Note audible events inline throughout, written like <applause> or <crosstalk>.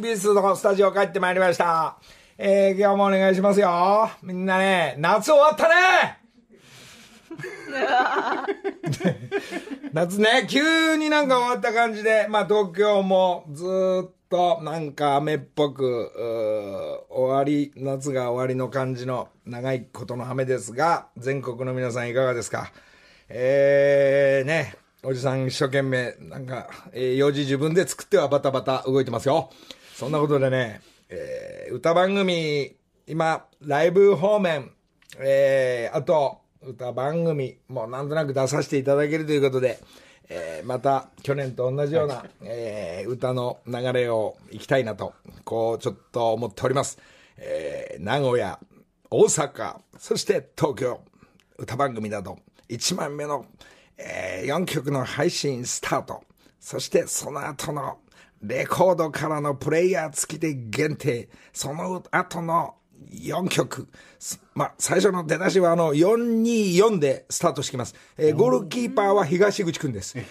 も TBS のスタジオ帰ってまいりました。えー、今日もお願いしますよ。みんなね、夏終わったね <laughs> 夏ね、急になんか終わった感じで、まあ東京もずーっとなんか雨っぽく、終わり、夏が終わりの感じの長いことの雨ですが、全国の皆さんいかがですか？えー、ね、おじさん一生懸命、なんか、えー、用事自分で作ってはバタバタ動いてますよ。そんなことでね、えー、歌番組、今、ライブ方面、えー、あと、歌番組もなんとなく出させていただけるということで、えー、また去年と同じような、えー、歌の流れをいきたいなと、こうちょっと思っております。えー、名古屋、大阪、そして東京、歌番組など、1枚目の、えー、4曲の配信スタート。そしてその後のレコードからのプレイヤー付きで限定。その後の4曲。まあ、最初の出だしはあの、424でスタートしてきます。えー、ゴールキーパーは東口くんです。<laughs>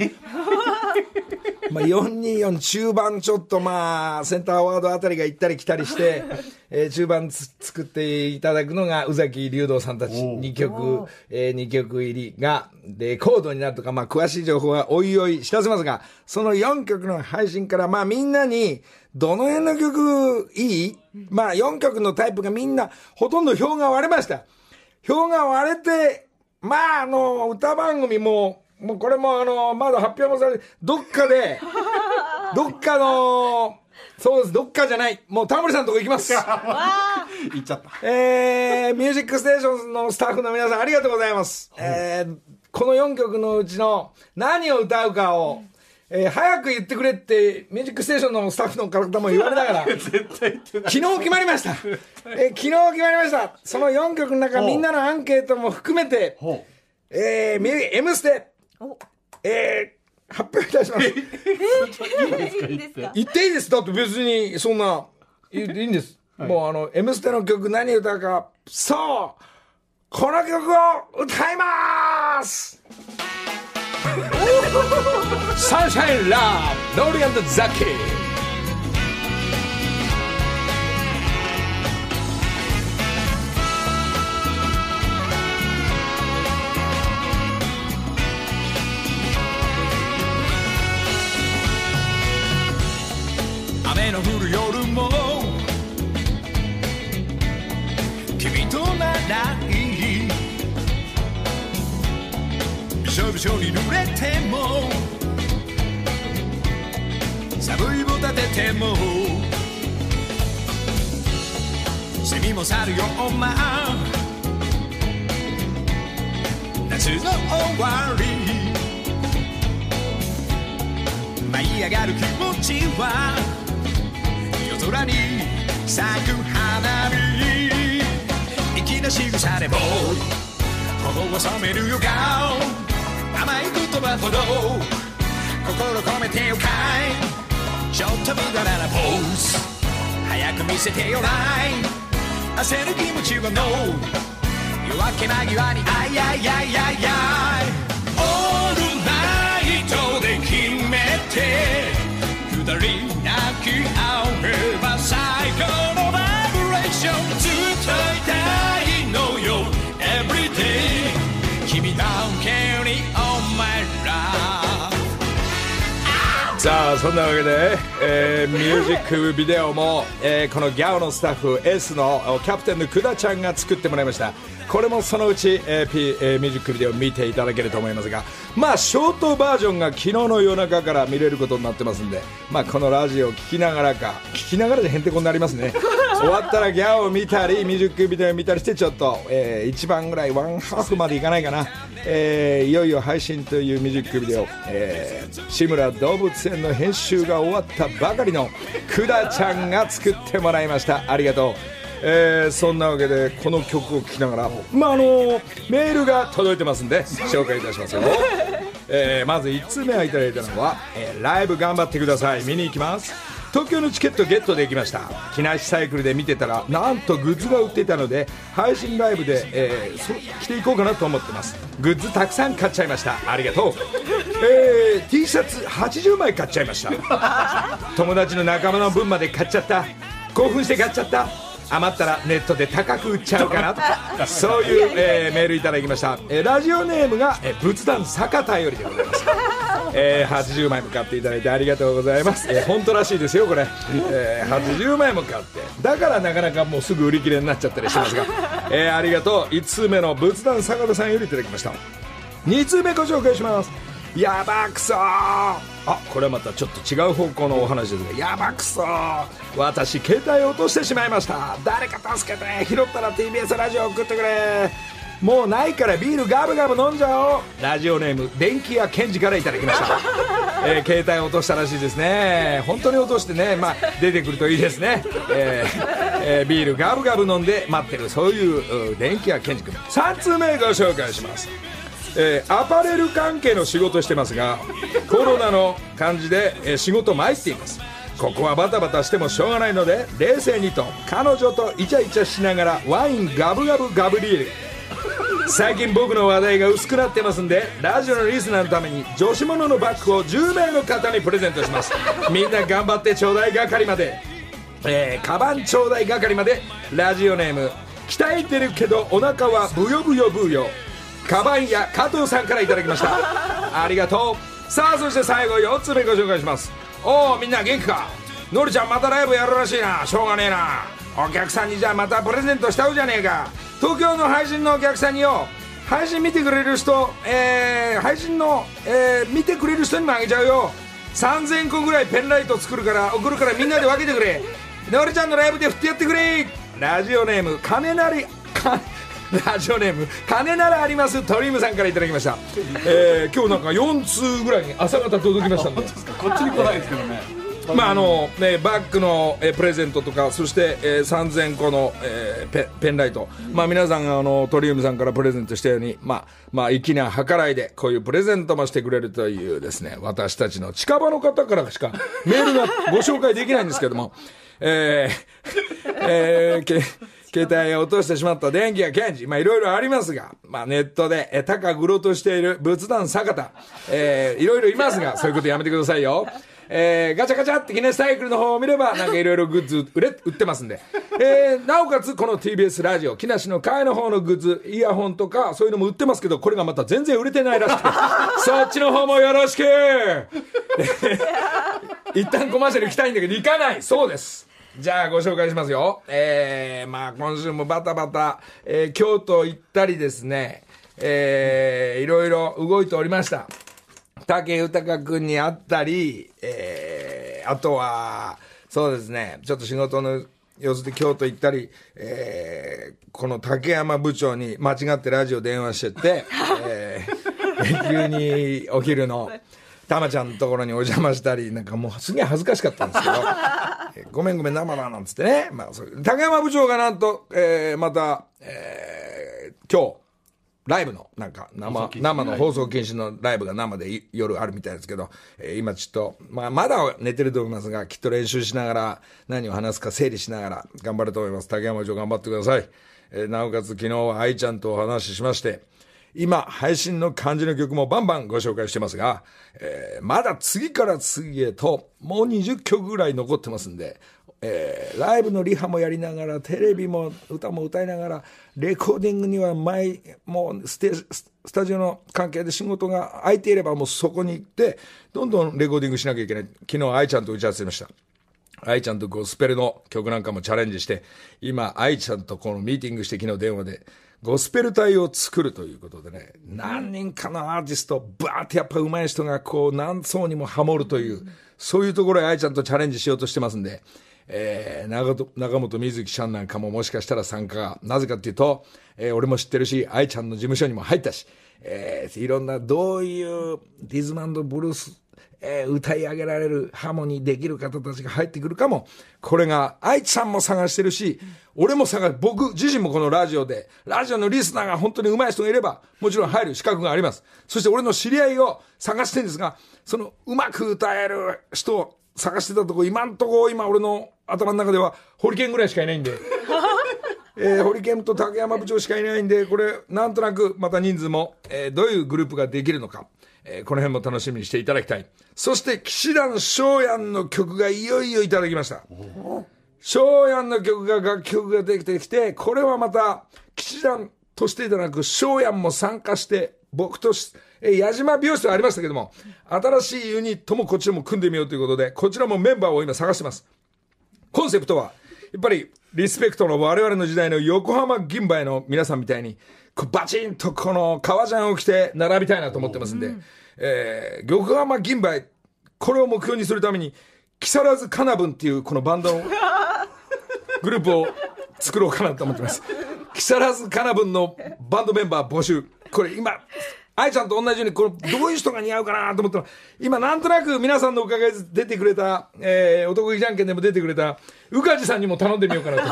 <laughs> まあ、424中盤ちょっとまあ、センターワードあたりが行ったり来たりして、<laughs> えー、中盤つ作っていただくのが宇崎竜道さんたち2曲、えー、2曲入りがレコードになるとか、まあ、詳しい情報はおいおい知らせますが、その4曲の配信からまあみんなに、どの辺の曲いい？まあ4曲のタイプがみんな、ほとんど票が割れました。票が割れて、まああの、歌番組も、もうこれもあの、まだ発表もされて、どっかで、<laughs> どっかの、そうです、どっかじゃない。もうタモリさんのとこ行きます。行っちゃった。えー、ミュージックステーションのスタッフの皆さんありがとうございます。えー、この4曲のうちの何を歌うかを、えー、早く言ってくれって、ミュージックステーションのスタッフの方も言われながら。<laughs> 昨日決まりました。えー昨日決まりました。その4曲の中、みんなのアンケートも含めて、ほえー、M ステ、えー、発表いたします。いいんですか？言っていいです。だって別に、そんな、言っていいんです。もうあの、M ステの曲何歌うか、そうこの曲を歌います。サンシャインラブノー。リアンドザキ雨夏の終わり舞い上がる気持ちは夜空に咲く花火粋な仕草でも頬を染める予感。甘い言葉ほど心込めてよかい。ちょっと無駄なポーズ。早く見せてよない焦る気持ちは No 夜明け間際にあいあいあいあいあい。オールナイトで決めて下りさあそんなわけで、えーミュージックビデオも、えーこのギャオのスタッフ S のおキャプテンの久田ちゃんが作ってもらいました。これもそのうち、えー P えーミュージックビデオ見ていただけると思いますがまあショートバージョンが昨日の夜中から見れることになってますんでまあこのラジオを聞きながらか聞きながらでへんてこになりますね終わったらギャオを見たりミュージックビデオを見たりしてちょっと、えー一番ぐらいワンハーフまでいかないかな、えーいよいよ配信というミュージックビデオ、えー志村動物園の編集が終わったばかりの久田ちゃんが作ってもらいました。ありがとう。えーそんなわけでこの曲を聴きながら、まああのメールが届いてますんで紹介いたしますよ、えーまず1通目をいただいたのは、えーライブ頑張ってください。見に行きます。東京のチケットゲットできました。木梨サイクルで見てたらなんとグッズが売ってたので配信ライブで、えーそ着ていこうかなと思ってます。グッズたくさん買っちゃいました。ありがとう。えー、T シャツ80枚買っちゃいました。友達の仲間の分まで買っちゃった。興奮して買っちゃった。余ったらネットで高く売っちゃうかなと。そういう、えーメールいただきました、えーラジオネームが、えー仏壇坂田よりでございます、<laughs> えー80枚も買っていただいてありがとうございます、えー本当らしいですよこれ、えー80枚も買って。だからなかなかもうすぐ売り切れになっちゃったりしてますが、えーありがとう。1通目の仏壇坂田さんよりいただきました。2通目ご紹介します。やばくそーあこれはまたちょっと違う方向のお話ですがやばくそー私携帯を落としてしまいました。誰か助けて拾ったら TBS ラジオ送ってくれ。もうないからビールガブガブ飲んじゃおう。ラジオネーム電気屋ケンジからいただきました、<laughs> えー携帯を落としたらしいですね。本当に落としてね、まあ、出てくるといいですね、えーえービールガブガブ飲んで待ってるそういうう電気屋ケンジ君。3通目ご紹介しますえーアパレル関係の仕事してますがコロナの感じで、えー仕事参っています。ここはバタバタしてもしょうがないので冷静にと彼女とイチャイチャしながらワインガブガブガブリール。最近僕の話題が薄くなってますんでラジオのリスナーのために女子物のバッグを10名の方にプレゼントします。みんな頑張ってちょうだい係まで。えー、カバンちょうだい係までラジオネーム鍛えてるけどお腹はブヨブヨブヨ。カバンや加藤さんからいただきました。<laughs> ありがとう。さあそして最後4つ目ご紹介します。おおみんな元気か？のりちゃんまたライブやるらしいな。しょうがねえな。お客さんにじゃあまたプレゼントしちゃうじゃねえか。東京の配信のお客さんによ配信見てくれる人、えー配信の、えー見てくれる人にもあげちゃうよ。3000個ぐらいペンライト作るから送るからみんなで分けてくれ。のりちゃんのライブで振ってやってくれ。ラジオネーム金なりかラジオネーム金ならありますトリームさんからいただきました、えー今日なんか4通ぐらいに朝方届きましたんで。こっちに来ないですけどね。まああのね、バッグの、えープレゼントとかそして、えー3000個の、えーペペンライト、まあ、皆さんがあのトリウムさんからプレゼントしたように、まあまあ、粋な計らいでこういうプレゼントもしてくれるというですね私たちの近場の方からしかメールがご紹介できないんですけども、えーえーけ携帯を落としてしまった電気やケンジ、まあいろいろありますが、まあネットで、え、高く売ろうとしている仏壇坂田、えーいろいろいますが、そういうことやめてくださいよ。えーガチャガチャって記念サイクルの方を見れば、なんかいろいろグッズ売れ、売ってますんで。えーなおかつ、この TBS ラジオ、木梨の会の方のグッズ、イヤホンとか、そういうのも売ってますけど、これがまた全然売れてないらしく、<laughs> そっちの方もよろしく <laughs> 一旦コマーシャル行きたいんだけど、行かないそうです。じゃあご紹介しますよ。えー、まあ今週もバタバタ、えー京都行ったりですね、えー、いろいろ動いておりました。武豊君に会ったり、えー、あとは、そうですね、ちょっと仕事の様子で京都行ったり、えー、この竹山部長に間違ってラジオ電話してて、えー、<laughs> 急にお昼の、<laughs> たまちゃんのところにお邪魔したり、なんかもうすげえ恥ずかしかったんですけど、<laughs> えーごめんごめん生だなんつってね、まあそういう、竹山部長がなんと、えー、また、えー、今日、ライブの、なんか、生、生の放送禁止のライブが生でい夜あるみたいですけど、えー今ちょっと、まあ、まだ寝てると思いますが、きっと練習しながら、何を話すか整理しながら、頑張ると思います。竹山部長頑張ってください。えーなおかつ昨日は愛ちゃんとお話ししまして、今、配信の漢字の曲もバンバンご紹介してますが、えーまだ次から次へと、もう20曲ぐらい残ってますんで、えーライブのリハもやりながら、テレビも歌も歌いながら、レコーディングには前、もうステススタジオの関係で仕事が空いていればもうそこに行って、どんどんレコーディングしなきゃいけない。昨日愛ちゃんと打ち合わせました。愛ちゃんとゴスペルの曲なんかもチャレンジして、今、愛ちゃんとこのミーティングして昨日電話で、ゴスペル隊を作るということでね、何人かのアーティスト、バーってやっぱ上手い人がこう何層にもハモるという、そういうところへ愛ちゃんとチャレンジしようとしてますんで、えー、長と中本瑞希ちゃんなんかももしかしたら参加が、なぜかっていうと、えー俺も知ってるし、愛ちゃんの事務所にも入ったし、えーいろんなどういうリズムブルース、えー歌い上げられるハーモニーできる方たちが入ってくるかも、これが愛ちゃんも探してるし、俺も探僕自身もこのラジオで、ラジオのリスナーが本当に上手い人がいれば、もちろん入る。資格があります。そして俺の知り合いを探してるんですが、そのうまく歌える人を探してたとこ、今んとこ今俺の頭の中では、ホリケンぐらいしかいないんで、<laughs> えー、ホリケンと竹山部長しかいないんで、これ、なんとなくまた人数も、えーどういうグループができるのか、えーこの辺も楽しみにしていただきたい。そして、騎士団翔やんの曲がいよいよいただきました。翔やんの曲が楽曲ができてきて、これはまた、騎士団としてでなく、翔やんも参加して、僕とし、え矢島美容室はありましたけども、新しいユニットもこちらも組んでみようということで、こちらもメンバーを今探してます。コンセプトは、やっぱり、リスペクトの我々の時代の横浜銀馬の皆さんみたいに、バチンとこの革ジャンを着て並びたいなと思ってますんで、えー横浜銀馬これを目標にするために、木更津カナブンっていうこのバンドの <laughs> グループを作ろうかなと思ってます。木更津カナブンのバンドメンバー募集。これ今、愛ちゃんと同じように、これどういう人が似合うかなと思ったら、今なんとなく皆さんのおかげで出てくれた、えー、男気じゃんけんでも出てくれた、宇梶さんにも頼んでみようかなと。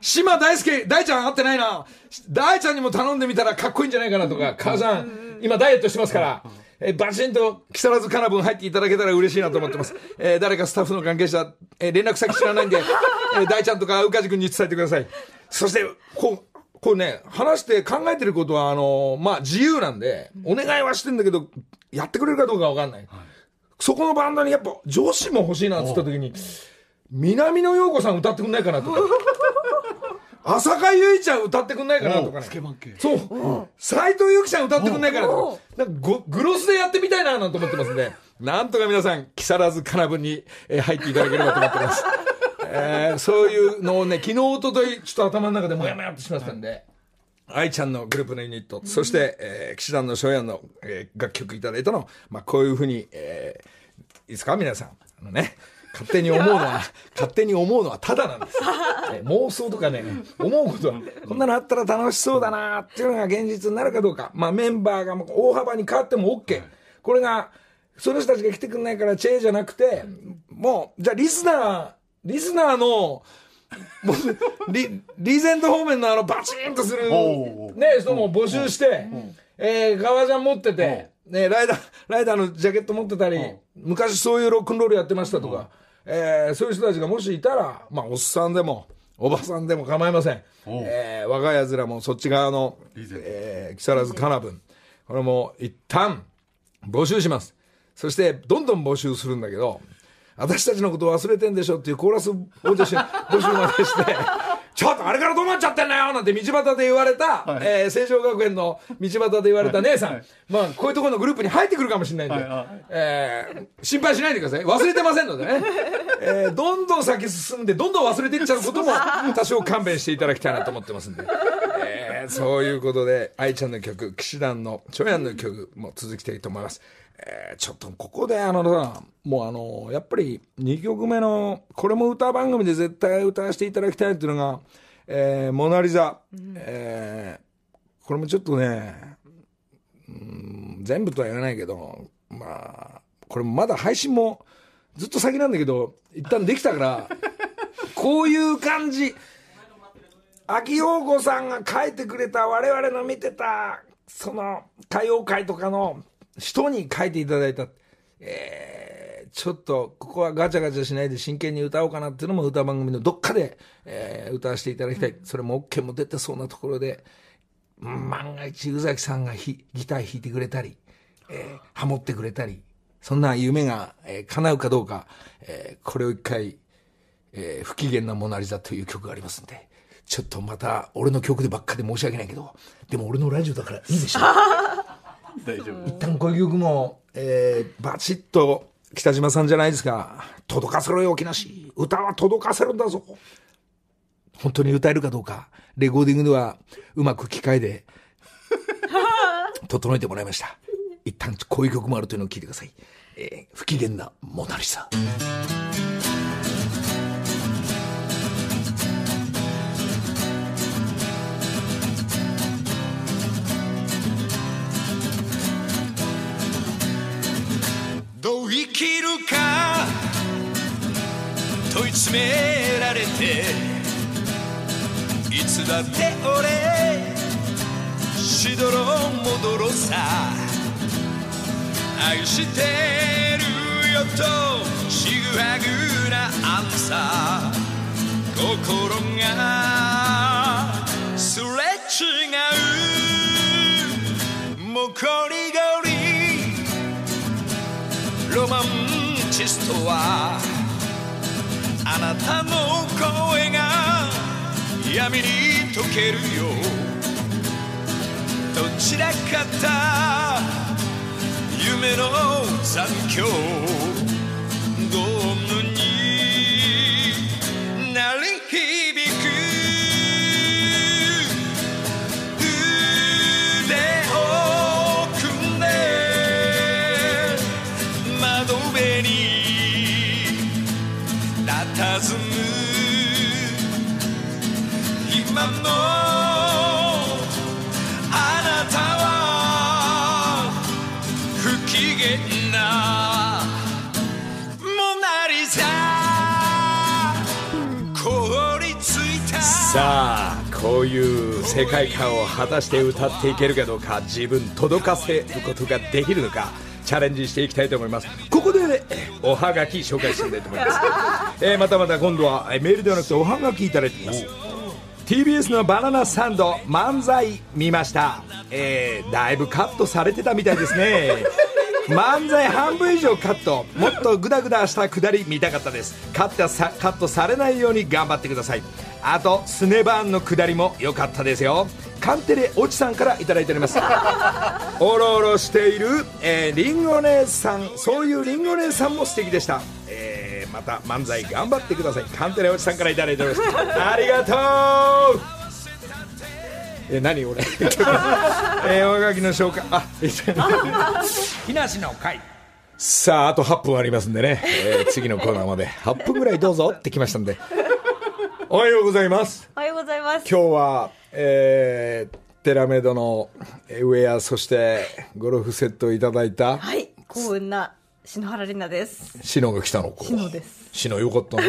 島大輔、大ちゃん会ってないな。大ちゃんにも頼んでみたらかっこいいんじゃないかなとか、母さん、今ダイエットしてますから、えーバチンと木更津カナブン入っていただけたら嬉しいなと思ってます。えー誰かスタッフの関係者、えー連絡先知らないんで、<laughs> えー大ちゃんとか宇梶君に伝えてください。そして、こう、こうね、話して考えてることは、あのーまあ、自由なんで、お願いはしてんだけど、やってくれるかどうかわかんない。そこのバンドにやっぱ女子も欲しいなって言った時に、南野陽子さん歌ってくんないかなとか。浅香唯ちゃん歌ってくんないかなとかねス。ケバン系。そう。斎藤由貴ちゃん歌ってくんないかなとか。なんかごグロスでやってみたいななんて思ってますんで、<laughs> なんとか皆さん、木更津かなぶに、えー入っていただければと思ってます。<laughs> えーそういうのをね、昨日、一昨日ちょっと頭の中でもやもやっとしましたんで、愛ちゃんのグループのユニット、そして、えー、騎士団の翔やんの、えー楽曲いただいたのを、まあ、こういうふうに、えーいいですか？皆さん。あのね、勝手に思うのは、勝手に思うのはただなんです。えー妄想とかね、思うことは、こんなのあったら楽しそうだなっていうのが現実になるかどうか。まあ、メンバーが大幅に変わっても OK。これが、その人たちが来てくんないからチェーじゃなくて、もう、じゃあリスナー、リスナーの、もう、リ、リーゼント方面のあのバチンとする、ね、人も募集して、えー、革ジャン持ってて、ね、ライダー、ライダーのジャケット持ってたり、昔そういうロックンロールやってましたとか、えーそういう人たちがもしいたら、まあ、おっさんでも、おばさんでも構いません。えー若い奴らもそっち側のえー木更津かなぶん。これも一旦募集します。そして、どんどん募集するんだけど、私たちのこと忘れてんでしょっていうコーラス募集し募集までして、ちょっとあれからどうなっちゃってんのよなんて道端で言われた、はいえー成城学園の道端で言われた姉さん、はいまあ、こういうところのグループに入ってくるかもしれないんで、はいはいえー心配しないでください。忘れてませんのでね。<laughs> えーどんどん先進んで、どんどん忘れていっちゃうことも、<laughs> 多少勘弁していただきたいなと思ってますんで。えーそういうことで、愛ちゃんの曲、騎士団の、チョヤンの曲も続きたいと思います。えーちょっとここであのさ、もうあの、やっぱり2曲目の、これも歌番組で絶対歌わせていただきたいっていうのが、えーモナリザ。えーこれもちょっとね、うん全部とは言わないけど、まあ、これまだ配信もずっと先なんだけど、一旦できたから、<laughs> こういう感じ。秋陽子さんが書いてくれた我々の見てた、その歌謡界とかの人に書いていただいた。えーちょっと、ここはガチャガチャしないで真剣に歌おうかなっていうのも歌番組のどっかで、えー歌わせていただきたい。それも OK も出てそうなところで、万が一宇崎さんがギター弾いてくれたり、えーハモってくれたり、そんな夢が、えー叶うかどうか、えーこれを一回、えー不機嫌なモナリザという曲がありますんで、ちょっとまた俺の曲でばっかで申し訳ないけど、でも俺のラジオだからいいでしょ。<laughs> 大丈夫。一旦こういう曲も、えーバチッと北島さんじゃないですか。届かせろよ、沖梨。歌は届かせるんだぞ。本当に歌えるかどうか、レコーディングではうまく機械で <laughs> 整えてもらいました。一旦こういう曲もあるというのを聞いてください。えー不機嫌なモナリザ。詰められていつだって俺しどろもどろさ愛してるよとちぐはぐなアンサー心がすれ違うもうこりごりロマンチストはあなたの声が闇に溶けるよどちらかった夢の残響。世界観を果たして歌っていけるかどうか自分届かせることができるのかチャレンジしていきたいと思います。ここで、ね、おはがき紹介してみたいと思います、<laughs> えーまたまた今度はえーメールではなくておはがきいただいています。TBS のバナナサンド漫才見ました、えーだいぶカットされてたみたいですね。<laughs> 漫才半分以上カット。もっとグダグダしたくだり見たかったです。カットさカットされないように頑張ってくださいあとスネバーンのくだりも良かったですよ。カンテレおじさんからいただいております。<laughs> おろおろしている、えー、リンゴ姉さん。そういうリンゴ姉さんも素敵でした、えーまた漫才頑張ってください。カンテレおじさんからいただいております。ありがとう。え何俺？<laughs> えー、おはがきの紹介。あえ木梨の会。さああと8分ありますんでね、えー次のコーナーまで。8分ぐらいどうぞってきましたんでおはようございますおはようございます。今日は、えー、テラメドのえーウェアそしてゴルフセットをいただいたはい、幸運な篠原里奈です。シノが来たのこう篠です。シノよかったね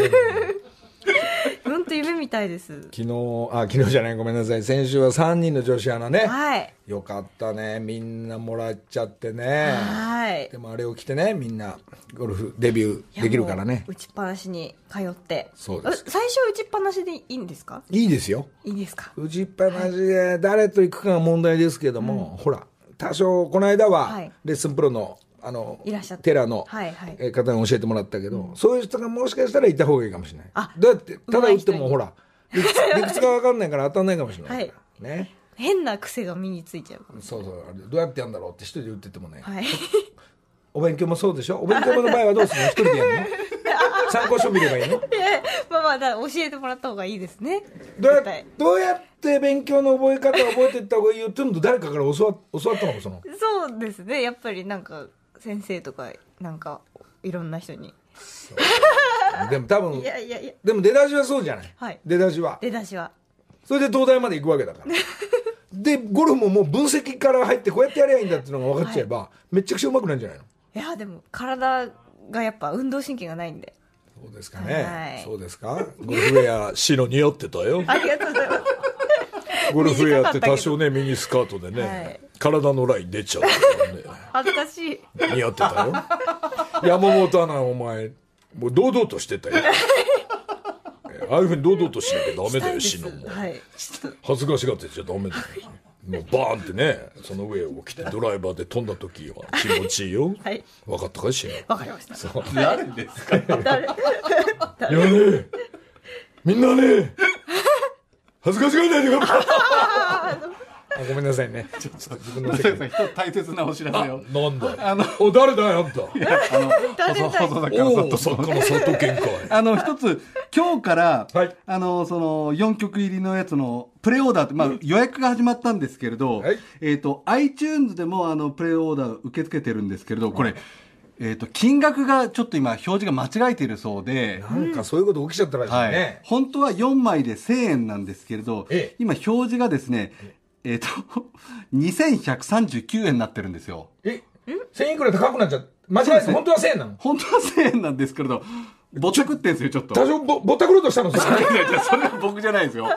本当夢みたいです。昨日あ昨日じゃないごめんなさい。先週は3人の女子アナね。はい。よかったね。みんなもらっちゃってね。はい。でもあれを着てねみんなゴルフデビューできるからね。打ちっぱなしに通って。そうです。あ最初打ちっぱなしでいいんですか？いいですよ。いいですか？打ちっぱなしで誰と行くかが問題ですけども、ほら多少この間ははい。レッスンプロのあのいらっしゃって。テラの方に教えてもらったけど、そういう人がもしかしたらいた方がいいかもしれない。あだってただ打ってもほら理屈が分かんないから当たんないかもしれない。から、ね。変な癖が身についちゃう。そうそう。あれどうやってやるんだろうって一人で打っててもね、はい。<laughs> お勉強もそうでしょ？お勉強の場合はどうするの？一人でやるの？<laughs> 参考書見ればいいの？まあまあだ教えてもらった方がいいですね。どうやどうやって勉強の覚え方を覚えていった方がいいよっていうのと誰かから教わ教わったのその。そうですね。やっぱりなんか先生とかなんかいろんな人に。でも多分 <laughs> いやいやいや。でも出だしはそうじゃない、はい。出だしは。出だしは。それで東大まで行くわけだから。<laughs> でゴルフももう分析から入ってこうやってやりゃいいんだっていうのが分かっちゃえば、めちゃくちゃうまくなるんじゃないの？いやでも体がやっぱ運動神経がないんで。そうですかね、はい。そうですか？ゴルフウェア白似合ってたよ。ありがとうございます。ゴルフウェアって多少ねミニスカートでね、はい。体のライン出ちゃうからね恥ずかしい。似合ってたよ山本アナお前。もう堂々としてたよ。<laughs> えああいうふうに堂々としなきゃダメだよしたい。シノも。恥ずかしがってちゃダメだよ。もうバーンってねその上を着てドライバーで飛んだ時は気持ちいいよ、はい。分かったかいシノわかりました。そう誰ですか？誰？いやねみんなね。恥ずかしがらないでくださいあごめんなさいね。ちょっと自分の席一つ大切なお知らせを。なんだよ。あのお誰だよあんた。あの誰だ細細田おお監作家の佐藤健かい。あの一つ今日から、はい。あのその4曲入りのやつのプレオーダーって、まあ、予約が始まったんですけれど、はい。えっ、と iTunes でもあのプレオーダー受け付けてるんですけれどこれ、えっ、と金額がちょっと今表示が間違えているそうで、なんかそういうこと起きちゃったらしいはい。ね、本当は4枚で1000円なんですけれど、ええ。今表示がですねえっ、<laughs> と2139円になってるんですよ。え1000円くらい高くなっちゃう。間違えて本当は1000円なの？本当は1000円なんですけれどぼったくってんですよちょっと。多少ぼぼったくろうとしたのそれ <laughs> それは僕じゃないですよ。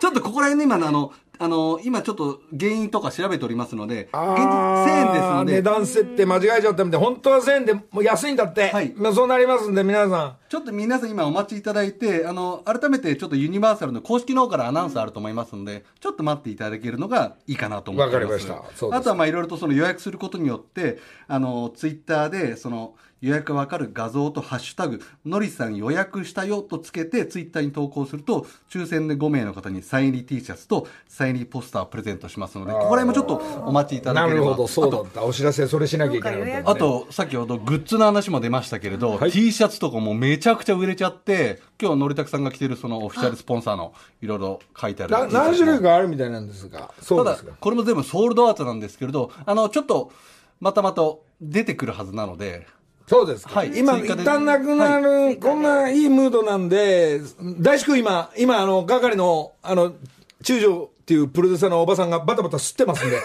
ちょっとここら辺ね、今のあの、あの、今ちょっと原因とか調べておりますので、現実1000円ですので、値段設定間違えちゃったみたい本当は1000円でもう安いんだって、はい。まあ、そうなりますんで皆さん。ちょっと皆さん今お待ちいただいて、あの、改めてちょっとユニバーサルの公式の方からアナウンスあると思いますので、ちょっと待っていただけるのがいいかなと思っております。わかりました。あとはまあいろいろとその予約することによって、あの、ツイッターで、その、予約わかる画像とハッシュタグ、のりさん予約したよとつけてツイッターに投稿すると、抽選で5名の方にサイン入り T シャツとサイン入りポスターをプレゼントしますので、ここら辺もちょっとお待ちいただければ。なるほど、そうだった。お知らせ、それしなきゃいけないそうか予約あと、先ほどグッズの話も出ましたけれど、はい T シャツとかもめちゃくちゃ売れちゃって、今日のりたくさんが着てるそのオフィシャルスポンサーのいろいろ書いてある何種類かあるみたいなんですが。そうただですか。、これも全部ソールドアウトなんですけれど、あの、ちょっと、またまた出てくるはずなので、そうですか。はい。今、一旦なくなる、こんないいムードなんで、大志くん今、今、あの、係の、あの、中条っていうプロデューサーのおばさんがバタバタ吸ってますんで、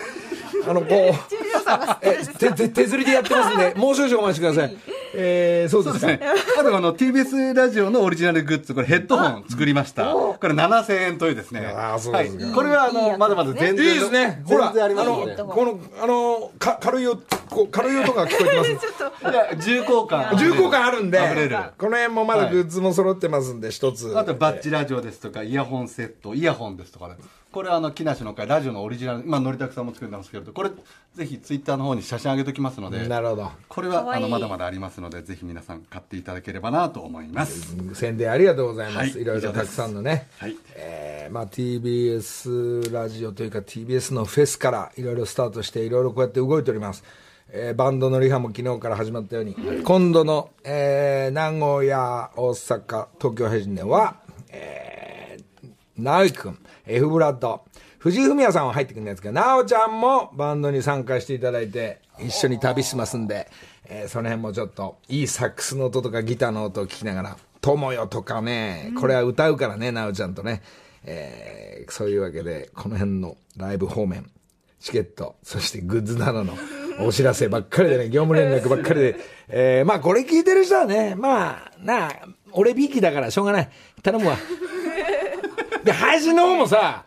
あの、こう、<laughs> 手手釣りでやってますんで、もう少々お待ちください。えー、そうですか。あとあの TBS ラジオのオリジナルグッズ、これヘッドホン作りました。これ7000円というですね。あーそうはですかい。これはあの、まだまだ全い然。いですね。ほら、全然ありますの。この、あの、か軽い音、こう軽い音が聞こえてます。<laughs> いや重厚感。重厚感あるんで溢れる。、この辺もまだグッズも揃ってますんで、一つ。あとバッチラジオですとか、イヤホンセット、イヤホンですとかね。これはあの、木梨の会、ラジオのオリジナル、今、のりたくさんも作ってますけれど、これ、ぜひツイッターの方に写真上げときますので、なるほど。これはあのまだまだありますので、ぜひ皆さん買っていただければなと思います。宣伝ありがとうございます。はいいろいろたくさんのね。はい。えーまあ、TBS ラジオというか TBS のフェスからいろいろスタートしていろいろこうやって動いております、えーバンドのリハも昨日から始まったように、今度の、えー名古屋大阪東京配信では、えー、直樹くん F ブラッド藤井フミヤさんは入ってくるんですけど直ちゃんもバンドに参加していただいて一緒に旅しますんで、えーその辺もちょっといいサックスの音とかギターの音を聞きながら「友よ」とかねこれは歌うからね直ちゃんとね、えーそういうわけでこの辺のライブ方面チケットそしてグッズなどの <laughs> お知らせばっかりでね業務連絡ばっかりで、えーまあこれ聞いてる人はねまあなあ俺びいきだからしょうがない。頼むわ。<laughs> で配信の方もさ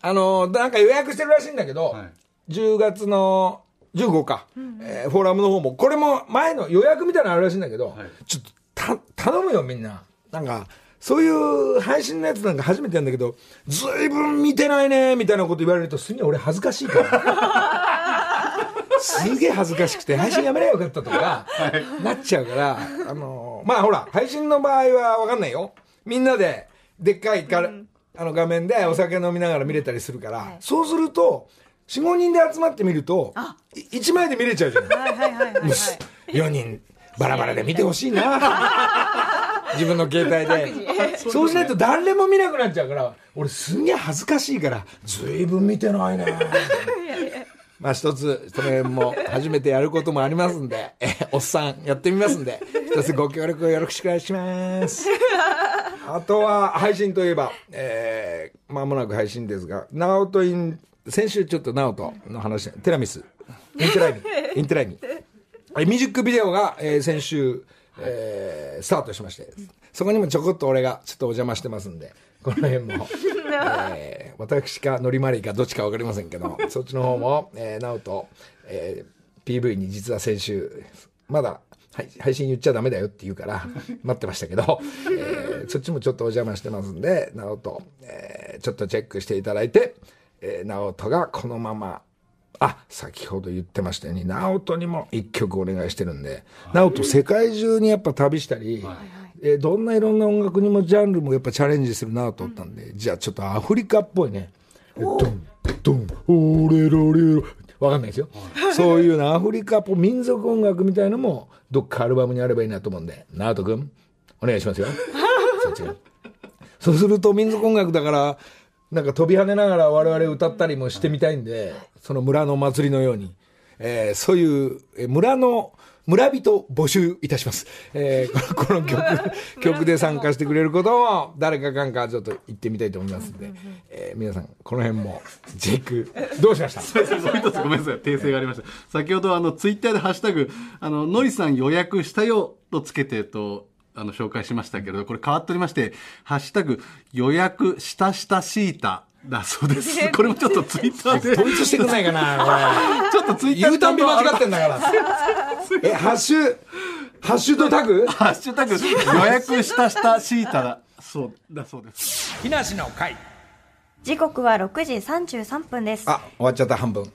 あのなんか予約してるらしいんだけど、はい。10月の15日、えーフォーラムの方も。これも前の予約みたいなのあるらしいんだけど、はい。ちょっとた頼むよみんな。なんかそういう配信のやつなんか初めてやんだけどずいぶん見てないねみたいなこと言われるとすげえ俺恥ずかしいから。<laughs> すげえ恥ずかしくて配信やめればよかったとか、なっちゃうからあのまあほら配信の場合は分かんないよ。みんなででっかいか、あの画面でお酒飲みながら見れたりするから、そうすると45人で集まって見ると1枚で見れちゃうじゃない。はいはいはいはいはい。4人バラバラで見てほしいな。<laughs> 自分の携帯で。そうしないと誰も見なくなっちゃうから俺すんげえ恥ずかしいからずいぶん見てないね。まあ一つその辺も初めてやることもありますんで。えおっさんやってみますんで。一つご協力よろしくお願いします。あとは配信といえば、えー、間もなく配信ですが、ナオトイン、先週ちょっとナオトの話、テラミス、インテライミ、<laughs> インテライミ。えミュージックビデオが、えー先週、えースタートしまして、そこにもちょこっと俺がちょっとお邪魔してますんで、この辺も、<laughs> えー私かノリマリーかどっちかわかりませんけど、そっちの方も、えー、ナオト、えー PV に実は先週、まだ、はい、配信言っちゃダメだよって言うから、待ってましたけど、えーそっちもちょっとお邪魔してますんで、ナオト、えーちょっとチェックしていただいて、えー、ナオトがこのまま、あ、先ほど言ってましたように、ナオトにも一曲お願いしてるんで、ナオト世界中にやっぱ旅したり、えーどんないろんな音楽にもジャンルもやっぱチャレンジするなと思ったんで、じゃあちょっとアフリカっぽいね、ドン、ドン、オレロレロ、わかんないですよ。そういうなアフリカっぽい民族音楽みたいのも、どっかアルバムにあればいいなと思うんで、ナオト君、お願いしますよ。<laughs> そっちがそうすると民族音楽だから、なんか飛び跳ねながら我々歌ったりもしてみたいんで、その村の祭りのように、えーそういうえー村の、村人募集いたします。えーこのこの曲、曲で参加してくれることも、誰かかんかちょっと言ってみたいと思いますんで、えー皆さん、この辺も、チェック、どうしました？もう一つごめんなさい、訂正がありました。先ほど、あの、ツイッターでハッシュタグ、あの、のりさん予約したよとつけてと、あの、紹介しましたけれど、これ変わっておりまして、ハッシュタグ、予約したしたシータだそうです。<laughs> これもちょっとツイッターで、<laughs> 統一してくんないかな、<laughs> ちょっとツイッターこれ。言うたんび間違ってんだから。え、ハッシュ、ハッシュとタグ？ハッシュタグ、予約したしたシータだ、そう、だそうです。木梨の会。時刻は6時33分ですあ、終わっちゃった、半分。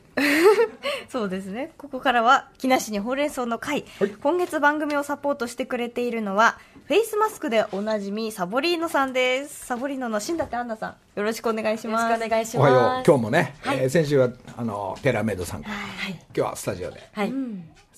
そうですね。ここからは、木梨にほうれん草の会。はい今月番組をサポートしてくれているのは、フェイスマスクでおなじみ、サボリーノさんです。サボリーノの新舘アンナさん、よろしくお願いしよろます。しくお願いしおはようます。今日もね、はいえー先週はあのテラメイドさんから、はい。今日はスタジオではい。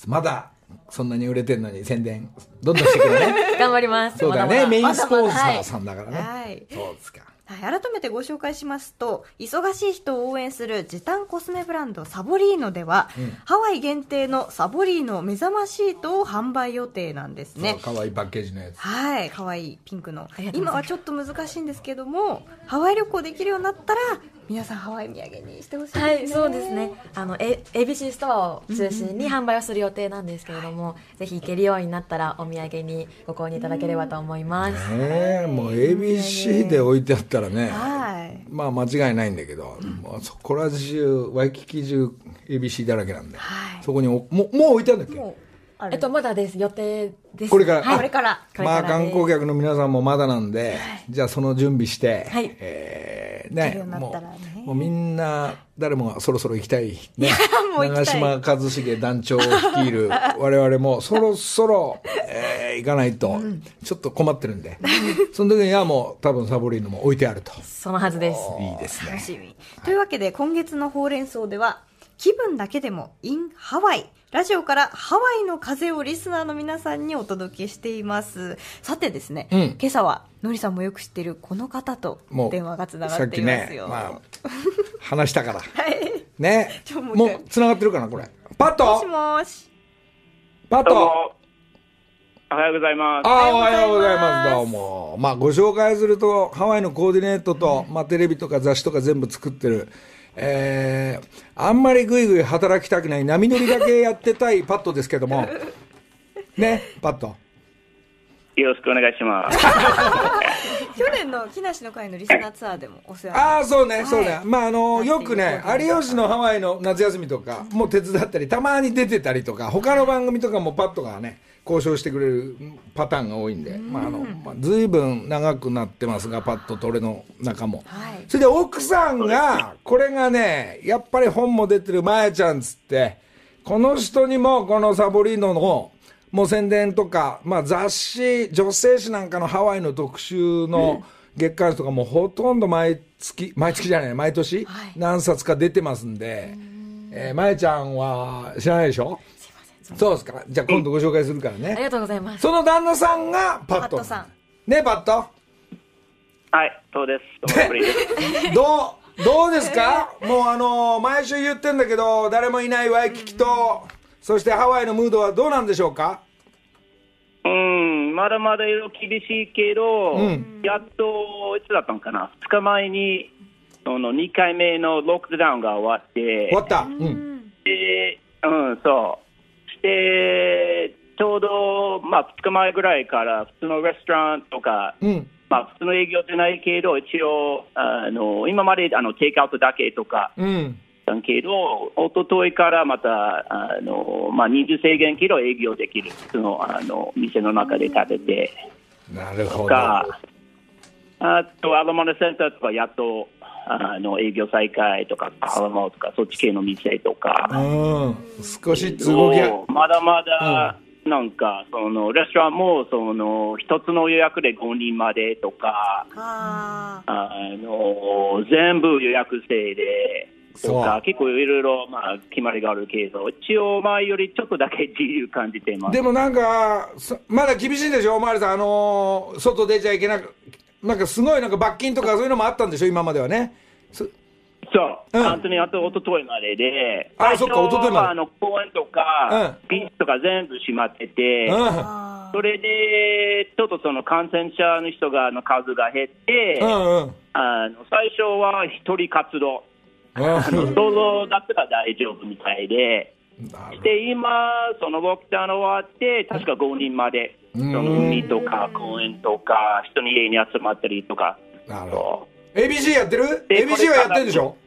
まだそんなに売れてるのに宣伝どんどんしてくれね <laughs> 頑張ります。そうだよねまだまだメインスポンサーはいさんだからね、はいそうですかはい、改めてご紹介しますと忙しい人を応援する時短コスメブランドサボリーノでは、ハワイ限定のサボリーノ目覚まシートを販売予定なんですね。そう可愛いパッケージのやつ。はい可愛いピンクの。今はちょっと難しいんですけどもハワイ旅行できるようになったら皆さんハワイ土産にしてほしいですね。はい、そうですね。あの、A、ABC ストアを中心に販売をする予定なんですけれども、ぜひ行けるようになったらお土産にご購入いただければと思います。ねえもう ABC で置いてあったらね、はい。まあ間違いないんだけど、もうそこら中ワイキキ中 ABC だらけなんで、はい。そこにおもうもう置いてあるんだっけ？ある。えっと、まだです。予定です。これから、はい、これから。まあこれからです。観光客の皆さんもまだなんで、じゃあその準備して、はい。えーねもうもうみんな誰もがそろそろ行きたい、ね、長嶋一茂団長を率いる <laughs> 我々もそろそろ、えー行かないとちょっと困ってるんで、その時にはもう多分サボリーノも置いてあると。そのはずです。いいですね。楽しみ。というわけで、今月のほうれん草では、気分だけでも in ハワイ。ラジオからハワイの風をリスナーの皆さんにお届けしています。さてですね、うん今朝は、のりさんもよく知っているこの方ともう電話がつながさっていますよ。ねまあ話したから <laughs> はい。ねちょもうつながってるかなこれパッもとしもーし。パッと。おはようございます。ああ、おおはようございま。すどうも。まあ、ご紹介すると、ハワイのコーディネートと、まあ、テレビとか雑誌とか全部作ってる、えー、あんまりぐいぐい働きたくない、波乗りだけやってたいパッドですけども、<laughs> ね、パッド。よろしくお願いします。<laughs> 去年の木梨の会のリスナーツアーでもお世話にああ、そうね、はいそうね。まあ、あの、やよくね有吉のハワイの夏休みとかも手伝ったり、たまに出てたりとか、他の番組とかもパッドがね、交渉してくれるパターンが多いんで、まあ、あの、まあ、ずいぶん長くなってますが、パッドと俺の仲も。はい。それで奥さんが、これがね、やっぱり本も出てるまやちゃんつって、この人にもこのサボリーノの、もう宣伝とか、まあ雑誌、女性誌なんかのハワイの特集の月刊誌とかもほとんど毎月、毎月じゃない、毎年はい。何冊か出てますんで、えーまやちゃんは知らないでしょ？そうですか。じゃあ今度ご紹介するからね。ありがとうございます。その旦那さんがパット。パットさんね、パット。はい、そうです？どうもです。<laughs> どう、どうですか？もうあの毎週言ってんだけど、誰もいないワイキキと、そしてハワイのムードはどうなんでしょうか？うん、まだまだ色厳しいけど、うんやっと、いつだったのかな、2日前に、その2回目のロックダウンが終わって、終わった。うん。で、うん、そう。して、ちょうど、まあ、2日前ぐらいから、普通のレストランとか、うん。まあ、普通の営業じゃないけど、一応、あの今まであのテイクアウトだけとか、うん。だけど、一昨日からまた、あのまあ、人数制限けど営業できる、そのあの店の中で食べてなるほど。とか、あと、アラモネセンターとか、やっとあの営業再開とか、アラモとか、そっち系の店とか、うん。少しずつ動きが、まだまだ、なんか、そのレストランもその一つの予約で5人までとか、ああの全部予約制でとそうか、結構いろいろ、まあ、決まりがあるけど、一応前よりちょっとだけ自由感じてます。でもなんか、そまだ厳しいんでしょ？おまわりさん。あのー外出ちゃいけなく、なんかすごいなんか罰金とかそういうのもあったんでしょ？今まではね。そそう、うん。本当にあと一昨日までで、あそっか一昨日まで。はあの公園とか、ビーチとか全部閉まってて、うん。あそれでちょっとその感染者の人がの数が減って、うんうん。あの最初は一人活動、あのうんソロだったら大丈夫みたいで。で今、そのロックダウン終わって、確か5人まで、そうんの海とか公園とか、人の家に集まったりとか、なるほど。ABC やってる？で ?ABC はやってるでしょ？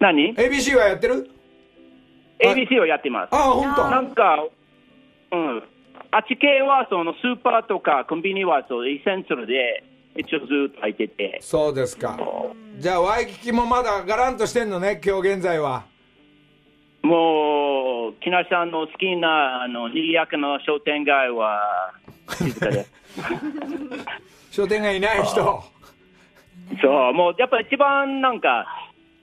何 ?ABC はやってる ?ABC をやってます。ああ、本当？なんか、うん、あっち系はそのスーパーとかコンビニはそう essential で、一応ずっと入ってて、そうですか。じゃあ、ワイキキもまだガランとしてんのね、今日現在は。ももう、木梨さんの好きな、あの、賑やかな商店街は、<laughs> 静かです。<laughs> 商店街いない人。<laughs> そう、もう、やっぱ一番なんか、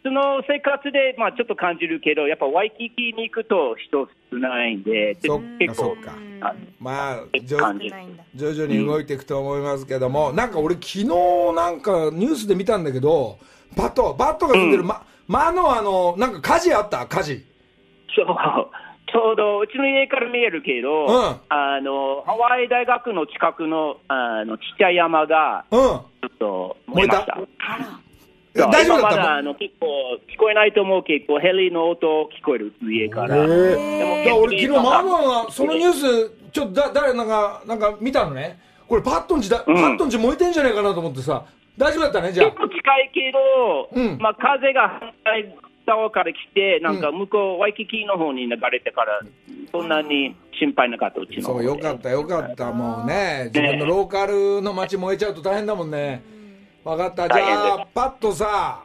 その生活で、まあちょっと感じるけど、やっぱワイキキに行くと人少ないんで、そそっか、あまあ、徐感じないんだ徐々に動いていくと思いますけども、なんか俺昨日なんかニュースで見たんだけど、バット、バットが住んでる、ま、間のあの、なんか火事あった？火事。そう、ちょうどうちの家から見えるけど、うんあの、ハワイ大学の近くの、あの、ちっちゃい山が、うん。ちょっと燃えました。え大丈夫まだあの結構聞こえないと思うけど、ヘリの音聞こえる家から。でも俺昨日ママがそのニュース、ちょっとだ、誰なんか、なんか見たのね？これパットンチだ、うんパットンチ燃えてんじゃないかなと思ってさ、大丈夫だったね、じゃあ結。構近いけど、うんまあ風が反対側から来て、なんか向こう、ワイキキの方に流れてから、そんなに心配なかった、うちのそう、よかった、よかった、もうね、自分のローカルの街燃えちゃうと大変だもんね。分かった、じゃあ、パッとさ、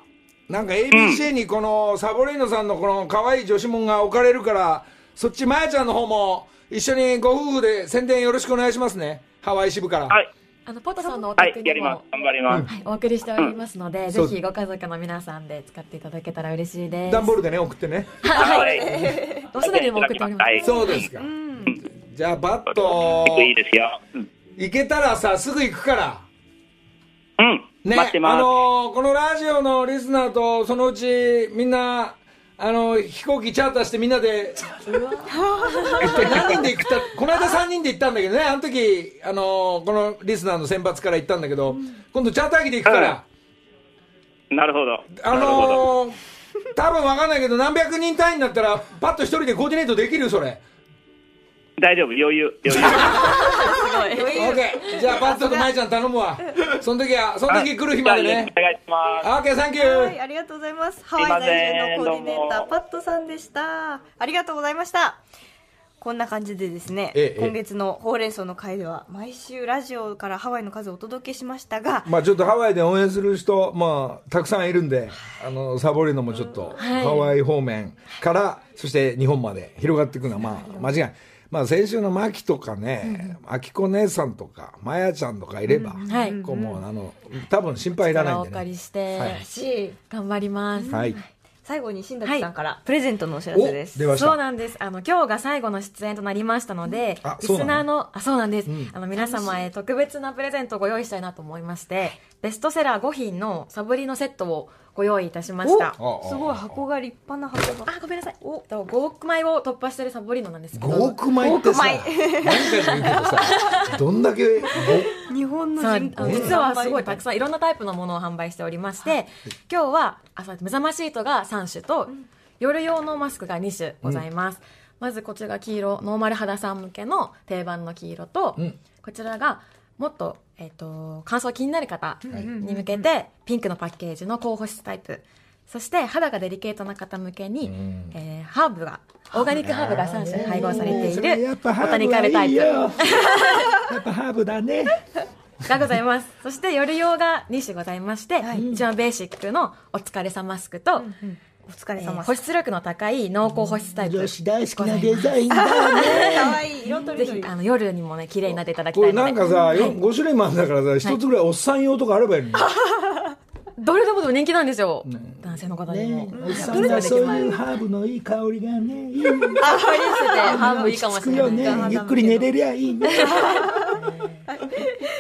なんか ABC にこのサボリーノさんのこの可愛い女子もんが置かれるから、そっち、まやちゃんの方も一緒にご夫婦で宣伝よろしくお願いしますね、ハワイ支部から。はい、あのポットさんのおはい宅、にもやります、頑張ります。はい、お送りしておりますので、そうぜひご家族の皆さんで使っていただけたら嬉しいです。段ボールでね、送ってね。はい、<laughs> おすでにも送っております。は <laughs> いそうですか。じゃあ、パッと、いいですよ。うん行けたらさ、すぐ行くから。うん、ね、待ってます。あのーこのラジオのリスナーとそのうちみんなあの飛行機チャーターしてみんなで何人で行くたこの間3人で行ったんだけどね。あの時、あのーこのリスナーの選抜から行ったんだけど、今度チャーター機で行くから、なるほど。あなるほど。のー多分わかんないけど何百人単位になったらパッと一人でコーディネートできるそれ大丈夫、余裕、余裕。<laughs> オッケーじゃあパッとと舞ちゃん頼むわその時はその時来る日までねお願いします。オッケーサンキューはい、ありがとうございます。ハワイ在住のコーディネーター、パットさんでした。ありがとうございました。こんな感じでですね、ええ今月のほうれん草の会では、毎週ラジオからハワイの数をお届けしましたが、まあちょっとハワイで応援する人、まあ、たくさんいるんで、あの、サボリのもちょっと、はいハワイ方面から、そして日本まで広がっていくのは、まあ、間違いない。まあ先週のマキとかね、あきこ姉さんとか、まやちゃんとかいれば、はいこうもう、あの、多分心配いらないんおでね。借りして、はいし頑張ります。はい。最後に新崎さんからプレゼントのお知らせです。出ました。そうなんです。あの、今日が最後の出演となりましたのであ、リそうなのスナーの、あ、そうなんです。んあの、皆様へ特別なプレゼントをご用意したいなと思いまして、ベストセラー5品のサブリのセットをご用意いたしました。すごい箱が立派な箱が。あ、ごめんなさい。お、と5億枚を突破してるサボリーノなんですけど。5億枚ってさ、5億何回も言うけど <laughs> んだけ、ご日本の実はすごいたくさんいろんなタイプのものを販売しておりまして、今日は朝目覚ましい糸が3種と、夜用のマスクが2種ございます、まずこちらが黄色ノーマル肌さん向けの定番の黄色と、うんこちらがもっと,、えっと乾燥気になる方に向けてピンクのパッケージの高保湿タイプ。そして肌がデリケートな方向けに、えーハーブがオーガニックハーブが3種配合されているボタニカルタイプ。やっぱハーブだね。がございます。そして夜用が2種ございまして、一番ベーシックのお疲れ様マスクと、お疲れえー様保湿力の高い濃厚保湿タイプ。女子大好きなデザインだね。かわい <laughs> い色とりどりぜひ、あの、夜にもね、綺麗になっていただきこれたいので。なんかさ、よ5種類もあるんだからさ、一つぐらいおっさん用とかあればいいのに。どれでもでも人気なんですよ。男性の方にも。おっさんがそういうハーブのいい香りがね、いい。あ、<laughs> ハリしてて、半分いいかもしれない。ね。ゆっくり寝れりゃいいね。<laughs>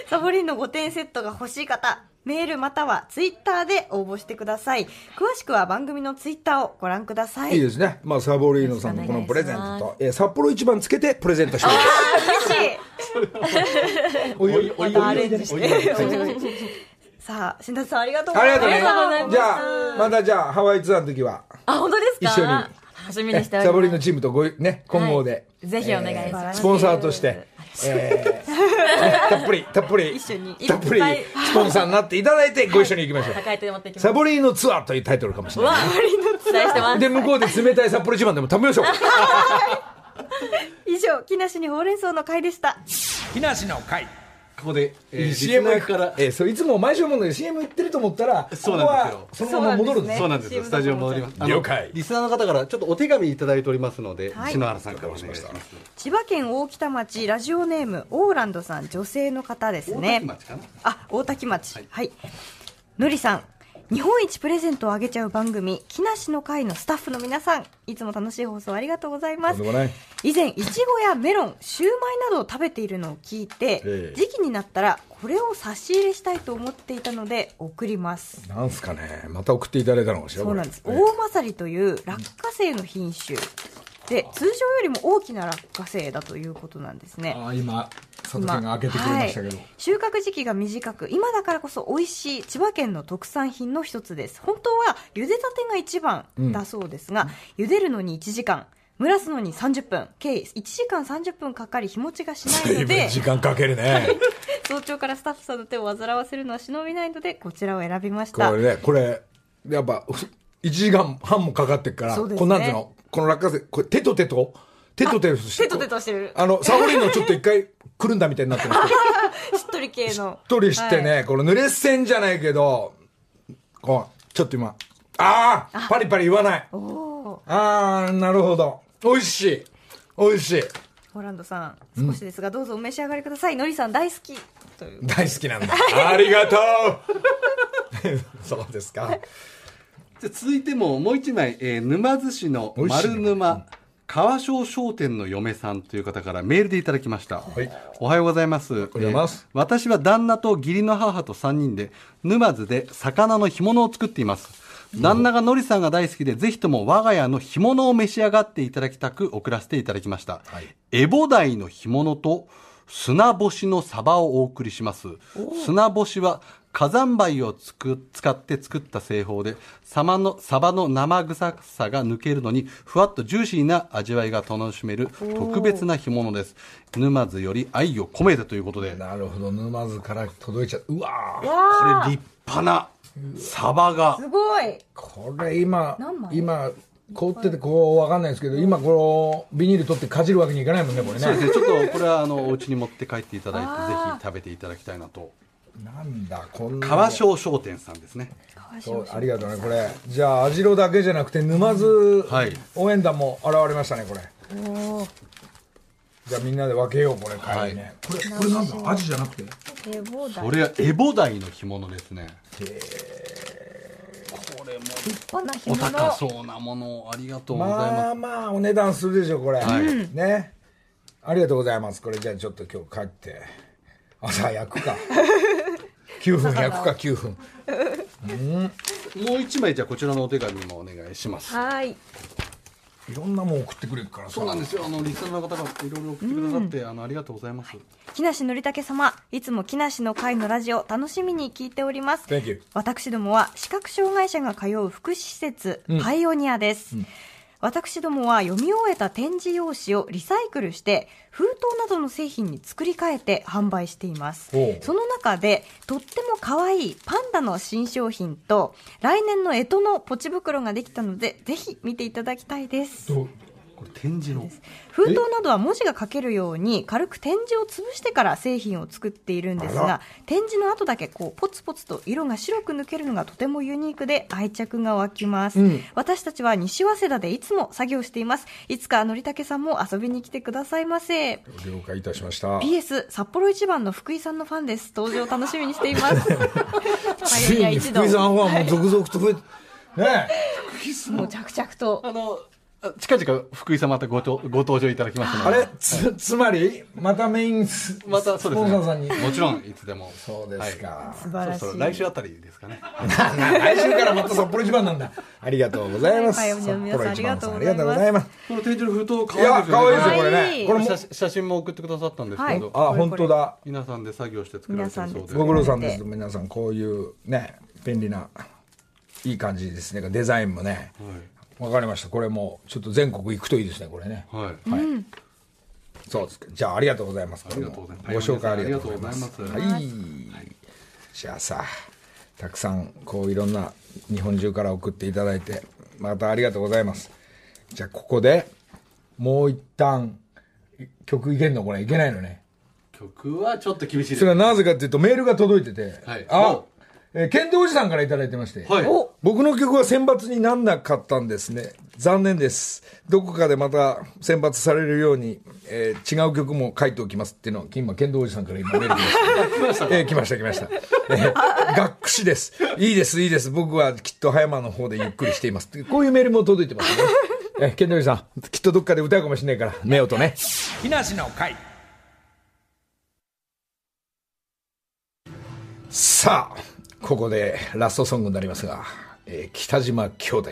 サボリンの5点セットが欲しい方、メールまたはツイッターで応募してください。詳しくは番組のツイッターをご覧ください。いいですね。まあ、サボリーノさんのこのプレゼントと、えー札幌一番つけてプレゼントしてます。嬉しい。おいおいおいおい <laughs> さあ、新田さんありがとうごありざいます。がとうね。じゃあ、またじゃあ、ハワイツアーの時は、あ、本当ですか？一緒に楽しみにしております。サボリーノチームとごい、ね、混合で、ぜひお願いします。スポンサーとして、えーねたっぷり、たっぷり、一緒にたっぷりいっぱいスポンサーになっていただいて、ご一緒に行きましょう。抱えて持ってきます。サボリーノツアーというタイトルかもしれない。期待してます。で、向こうで冷たい札幌一番でも食べましょう。以上、木梨にほうれん草の会でした。木梨の会。ここで、えー、CM ナーから。えーそういつも毎週思うんだけど CM 行ってると思ったらそうなんですよ。ここはそのまま戻るんですそうなんですよ、スタジオ戻ります。了解。リスナーの方からちょっとお手紙いただいておりますので、はい。篠原さんからお願いします。千葉県大北町ラジオネームオーランドさん女性の方ですね。大多喜町かな？あ大多喜町。はい。はい、のりさん日本一プレゼントをあげちゃう番組木梨の会のスタッフの皆さんいつも楽しい放送ありがとうございます。以前いちごやメロンシューマイなどを食べているのを聞いて、ええ。時期になったらこれを差し入れしたいと思っていたので送ります。なんすかね。また送っていただいたのかしらそうなんです、大まさりという落花生の品種で通常よりも大きな落花生だということなんですね。ああ今佐藤君が開けてくれましたけど、はい。収穫時期が短く今だからこそ美味しい千葉県の特産品の一つです。本当は茹でたてが一番だそうですが、茹でるのに1時間蒸らすのに30分。計1時間30分かかり日持ちがしないの随で分時間かけるね。<laughs> 早朝からスタッフさんの手を煩わせるのは忍びないのでこちらを選びました。これねこれやっぱ1時間半もかかってっから、ね。こんなんていうの？この落花生これ手と手と？手と手としてテトテトしてる。あのサボリンのちょっと一回くるんだみたいになってますけど。<laughs> しっとり系の。しっとりしてね、この濡れ線じゃないけどこうちょっと今ああ。パリパリ言わない。ああなるほど。美味しい。美味しい。ホランドさん少しですがどうぞお召し上がりください、のりさん大好き。という。大好きなんだ。ありがとう。<laughs> そうですかじゃあ続いてももう一枚、えー沼津市の丸沼川商商店の嫁さんという方からメールでいただきました、はい。おはようございます。おはようございます。私は旦那と義理の母と3人で沼津で魚の干物を作っています。旦那がのりさんが大好きでぜひとも我が家の干物を召し上がっていただきたく送らせていただきました、はい。エボダイの干物と砂干しのサバをお送りします。砂干しは火山灰をつく使って作った製法でサバのサバの生臭さが抜けるのにふわっとジューシーな味わいが楽しめる特別な干物です。沼津より愛を込めてということで。なるほど。沼津から届いちゃう。うわー。これ立派なサバが。すごい。これ今今凍っててこうわかんないですけど今このビニール取ってかじるわけにいかないもんねこれね。そうですね。ちょっとこれはあのお家に持って帰っていただいてぜひ食べていただきたいなとなんだこんな。川商商店さんですね。そうありがとうねこれ。じゃあ網代だけじゃなくて沼津はい。応援団も現れましたねこれ。じゃあみんなで分けようこれ帰りね、これこれなんだ？アジじゃなくて？エボダこれはエボダイの干物ですね。立派な干お物高そうなものをありがとうございます、まあまあお値段するでしょこれ、はい。ね。ありがとうございます。これじゃあちょっと今日帰って。朝焼くか9分焼くか9分。もう一枚じゃあこちらのお手紙もお願いします。はい。いろんなもん送ってくれるからさ。そうなんですよ。あのリスナーの方がいろいろ送ってくださって、あのありがとうございます、木梨憲武様いつも木梨の会のラジオ楽しみに聞いております。Thank you 私どもは視覚障害者が通う福祉施設、パイオニアです、私どもは読み終えた展示用紙をリサイクルして封筒などの製品に作り変えて販売しています。その中でとっても可愛いパンダの新商品と来年の干支のポチ袋ができたのでぜひ見ていただきたいですこれ展示の。封筒などは文字が書けるように軽く点字を潰してから製品を作っているんですが点字の後だけこうポツポツと色が白く抜けるのがとてもユニークで愛着が湧きます、うん。私たちは西早稲田でいつも作業しています。いつかのりたけさんも遊びに来てくださいませ。了解いたしました。PS 札幌一番の福井さんのファンです。登場楽しみにしています。<laughs> ついに福井さんはもう続々と増えてね <laughs> もう着々と。あのあ近々福井さんまたごと <laughs> ご登場いただきますのあでれ？<laughs> つつまりまたメインスまたそうですスポンサーさんに。ねもちろんいつでも。そうですか、素晴らしい。そろそろ来週あたりですかね。<laughs> 来週からまた札幌一番なんだ。ありがとうございます、札幌一番さんありがとうございます。ありがとうございます。この展示の封筒い可愛いですよね。いですよこれね。これも写真写真も送ってくださったんですけど、あはい。これ本当だ。皆さんで作業して作られてるそうで。皆さんでご苦労さんです。皆さんこういうね便利ないい感じですね。デザインもねわかりました。これもうちょっと全国行くといいですねこれね。はい、はい、そうですか。じゃあありがとうございます。ありがとうございます。ご紹介ありがとうございます。ありがとうございはい、じゃあさたくさんこういろんな日本中から送っていただいてまたありがとうございます。じゃあここでもう一旦曲いけんの？これいけないのね。曲はちょっと厳しいです。それはなぜかっていうとメールが届いてて、はい。あ、えー、ケントおじさんからいただいてまして、はい僕の曲は選抜になんなかったんですね。残念です。どこかでまた選抜されるように、えー違う曲も書いておきますっていうのは、今、ケントおじさんから今メール来ました。<laughs> えー来ました、来ました。えー、学区士です。いいです、いいです。僕はきっと葉山の方でゆっくりしています。こういうメールも届いてますね。えー、ケントおじさん、きっとどっかで歌うかもしれないから、寝ようとね。木梨の会さあ、ここでラストソングになりますが、えー北島兄弟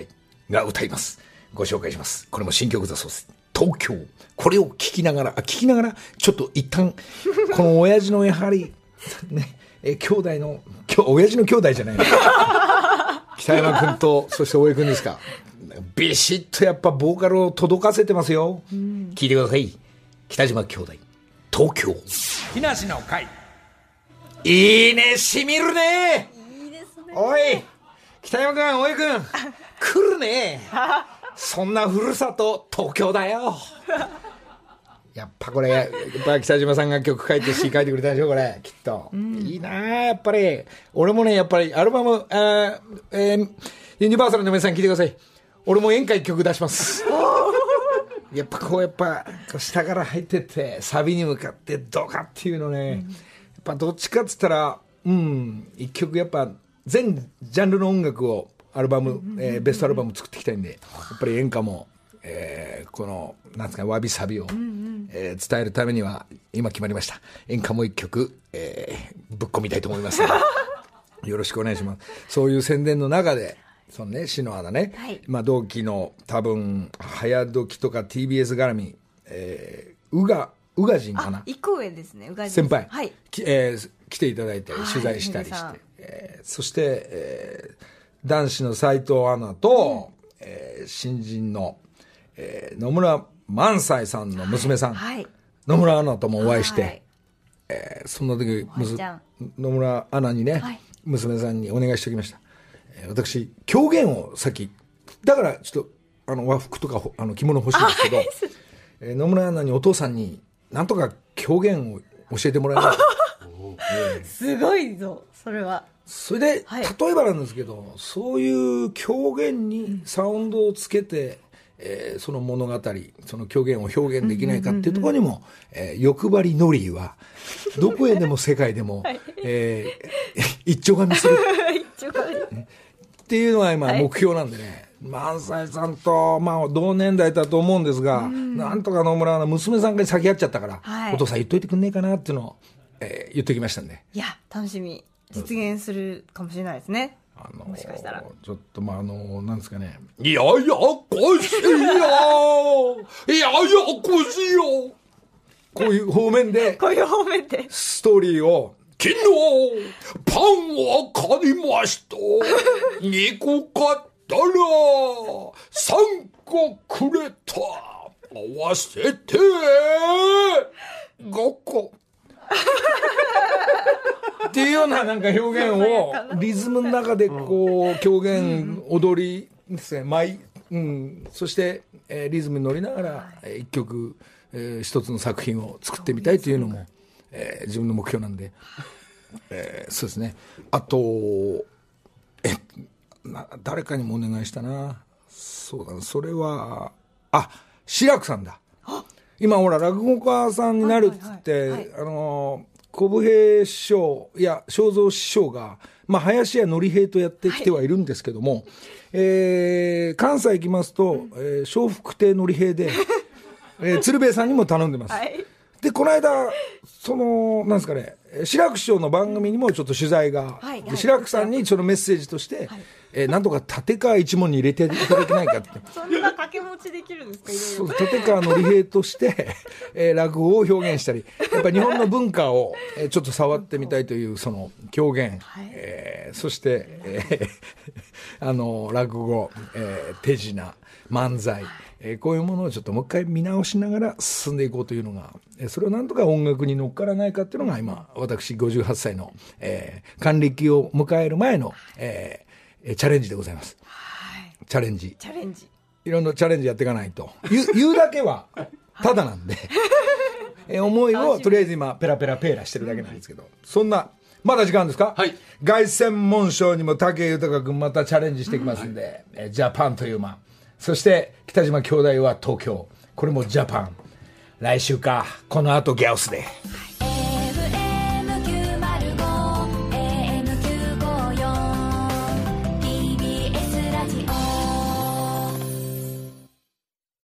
が歌います。ご紹介します。これも新曲だそうです。東京。これを聞きながら、あ聞きながら、ちょっと一旦、<laughs> この親父のやはり、ね、えー兄弟の、きょ親父の兄弟じゃないの北山君と、そして大江君ですか。ビシッとやっぱボーカルを届かせてますよ。聞いてください。北島兄弟。東京。木梨の会いいね、しみるね。おい、北山君、大江君、来るね。そんなふるさと、東京だよ。やっぱこれ、やっぱ北島さんが曲書いて詩書いてくれたでしょ、これ、きっと。いいなやっぱり。俺もね、やっぱり、アルバム、あえーユニバーサルの皆さん聞いてください。俺も演歌一曲出します。やっぱこうやっぱ下から入ってってサビに向かってドカっていうのね、やっぱどっちかっつったらうん一曲やっぱ全ジャンルの音楽をアルバム、えーベストアルバム作っていきたいんでやっぱり演歌も、えーこのなんですかわびサビを、えー伝えるためには今決まりました。演歌も一曲、えーぶっ込みたいと思います <laughs> よろしくお願いします。そういう宣伝の中でそのね篠原ね、はい。まあ、同期の多分早時とか TBS 絡み、えー、宇賀宇賀人かな？あ一個上ですね宇賀神先輩、はい。きえー来ていただいたりはい取材したりして、えーそして、えー男子の斉藤アナと、えー新人の、えー野村萬斎さんの娘さん、はい。野村アナともお会いして、はい。えーそんな時野村アナにね、はい。娘さんにお願いしておきました、えー私狂言をさっきだからちょっとあの和服とかほあの着物欲しいんですけど、えー野村アナにお父さんになんとか狂言を教えてもらえない。か <laughs> すごいぞそれは。それで、はい。例えばなんですけどそういう狂言にサウンドをつけて、えーその物語その狂言を表現できないかっていうところにも、えー欲張りノリーはどこへでも世界でも、えー一丁紙する。<laughs> 一応これっていうのが今目標なんでね、萬斎さんと、まあ、同年代だと思うんですが、なんとか野村の娘さんが先やっちゃったから、はい。お父さん言っといてくんねえかなっていうのを、えー言ってきましたんで。いや楽しみ。実現するかもしれないですね。あのもしかしたら。ちょっとまああのなんですかね。いやいやこしいよ <laughs> いやいやこしいよこういう方面で <laughs> こういう方面で。ストーリーを昨日パンを買いました。<laughs> 2個買ったら3個くれた。合わせて5個っていうようななんか表現をリズムの中でこう狂言踊りですね舞うんそしてえーリズムに乗りながらえー一曲えー一つの作品を作ってみたいというのもえー自分の目標なんで。えーそうですね。あとえな誰かにもお願いしたな。そうだな。それはあ志らくさんだ今ほら落語家さんになるっつって、はいはいはい。あの小武平師匠いや正蔵師匠が、まあ、林家典平とやってきてはいるんですけども、えー関西行きますと、えー笑福亭典平で、<laughs> えー鶴瓶さんにも頼んでます、はい。でこの間そのなんですかねえー志らく師匠の番組にもちょっと取材が、はいで志らくさんにそのメッセージとして、えーなんとか立川一門に入れていただけないかって。<laughs> そんな掛け持ちできるんですか立川の利平として、<laughs> えー落語を表現したりやっぱり日本の文化を、えーちょっと触ってみたいというその狂言、はい。えーそして、えー <laughs> あの落語、えー手品漫才、えー、こういうものをちょっともう一回見直しながら進んでいこうというのが、えー、それをなんとか音楽に乗っからないかっていうのが今、私58歳の、えー、還暦を迎える前の、えー、チャレンジでございます。はい、チャレンジ。チャレンジ。いろんなチャレンジやっていかないと。言う言うだけは、ただなんで。はいえ思いをとりあえず今ペラペラペラしてるだけなんですけど、そんなまだ時間ですか？はい凱旋門賞にも武豊君またチャレンジしてきますんで、うんはい、えジャパンという間そして北島兄弟は東京。これもジャパン。来週か。この後ギャオスで。